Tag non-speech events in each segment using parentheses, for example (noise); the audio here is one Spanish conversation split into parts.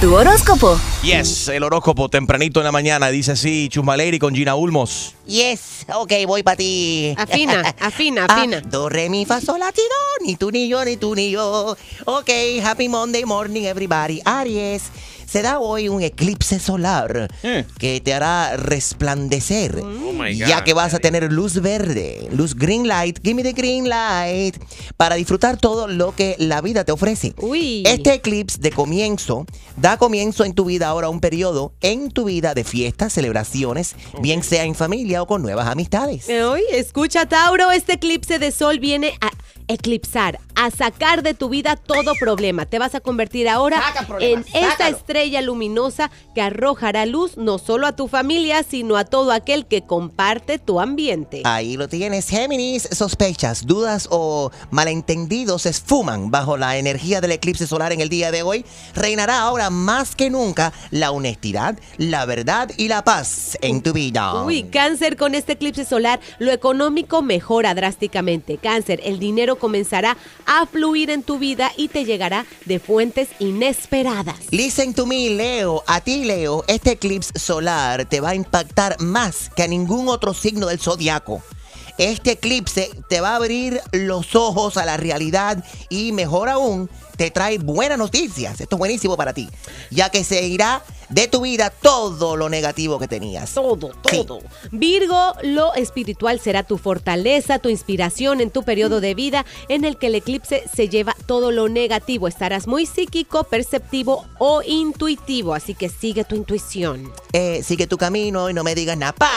Tu horóscopo. Yes, el horóscopo tempranito en la mañana dice así, Chusmaleri con Gina Ulmos. Yes, ok, voy para ti. (laughs) Afina, afina, Ah, afina. do, re, mi, fa, sol, la, ti, do. Ni tú, ni yo, ni tú, ni yo. Ok, happy Monday morning, everybody. Aries, se da hoy un eclipse solar Eh. que te hará resplandecer. Oh my God, ya que vas a tener luz verde, luz green light, give me the green light, para disfrutar todo lo que la vida te ofrece. Uy. Este eclipse de comienzo da comienzo en tu vida ahora un periodo en tu vida de fiestas, celebraciones, bien sea en familia o con nuevas amistades. Hoy, escucha, Tauro, este eclipse de sol viene a eclipsar, a sacar de tu vida todo problema. Te vas a convertir ahora en esta sácalo. estrella luminosa que arrojará luz no solo a tu familia, sino a todo aquel que comparte tu ambiente. Ahí lo tienes, Géminis. Sospechas, dudas o malentendidos se esfuman bajo la energía del eclipse solar en el día de hoy. Reinará ahora más que nunca la honestidad, la verdad y la paz en tu vida. Uy, cáncer con este eclipse solar, lo económico mejora drásticamente. Cáncer, el dinero comenzará a fluir en tu vida y te llegará de fuentes inesperadas. Listen to me, Leo. A ti, Leo, este eclipse solar te va a impactar más que a ningún otro signo del zodiaco. Este eclipse te va a abrir los ojos a la realidad y, mejor aún, te trae buenas noticias. Esto es buenísimo para ti, ya que se irá de tu vida todo lo negativo que tenías. Todo, Sí. todo. Virgo, lo espiritual será tu fortaleza, tu inspiración en tu periodo de vida en el que el eclipse se lleva todo lo negativo. Estarás muy psíquico, perceptivo o intuitivo, así que sigue tu intuición. Eh, sigue tu camino y no me digas nada. ¡Pa!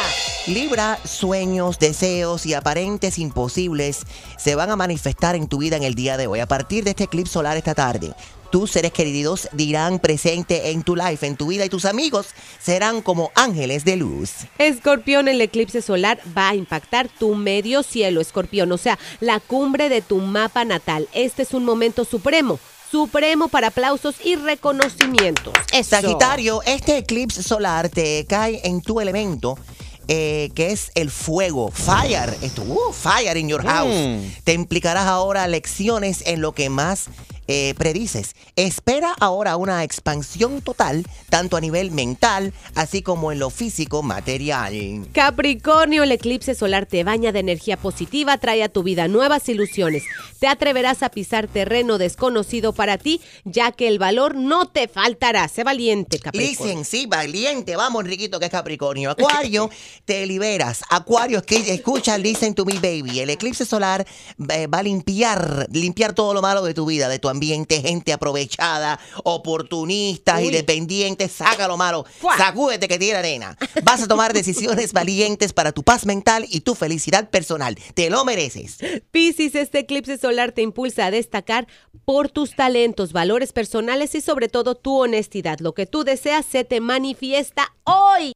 Libra, sueños, deseos y aparentes imposibles se van a manifestar en tu vida en el día de hoy. A partir de este eclipse solar esta tarde, tus seres queridos dirán presente en tu life, en tu vida y tus amigos serán como ángeles de luz. Escorpión, el eclipse solar va a impactar tu medio cielo, escorpión, o sea, la cumbre de tu mapa natal. Este es un momento supremo, supremo para aplausos y reconocimientos. Eso. Sagitario, este eclipse solar te cae en tu elemento. eh, que es el fuego, fire, esto, uh, fire in your house. Te implicarás ahora lecciones en lo que más eh, predices. Espera ahora una expansión total, tanto a nivel mental, así como en lo físico material. Capricornio, el eclipse solar te baña de energía positiva, trae a tu vida nuevas ilusiones. Te atreverás a pisar terreno desconocido para ti, ya que el valor no te faltará. Sé valiente, Capricornio. Listen, sí, valiente, vamos, Enriquito, que es Capricornio. Acuario, te liberas. Acuario, que escucha, listen to me, baby. El eclipse solar eh, va a limpiar, limpiar todo lo malo de tu vida, de tu ambiente, gente aprovechada, oportunistas y dependientes. Saca lo malo, sacúdete que tiene arena. Vas a tomar decisiones valientes para tu paz mental y tu felicidad personal. Te lo mereces. Piscis, este eclipse solar te impulsa a destacar por tus talentos, valores personales y sobre todo tu honestidad. Lo que tú deseas se te manifiesta hoy.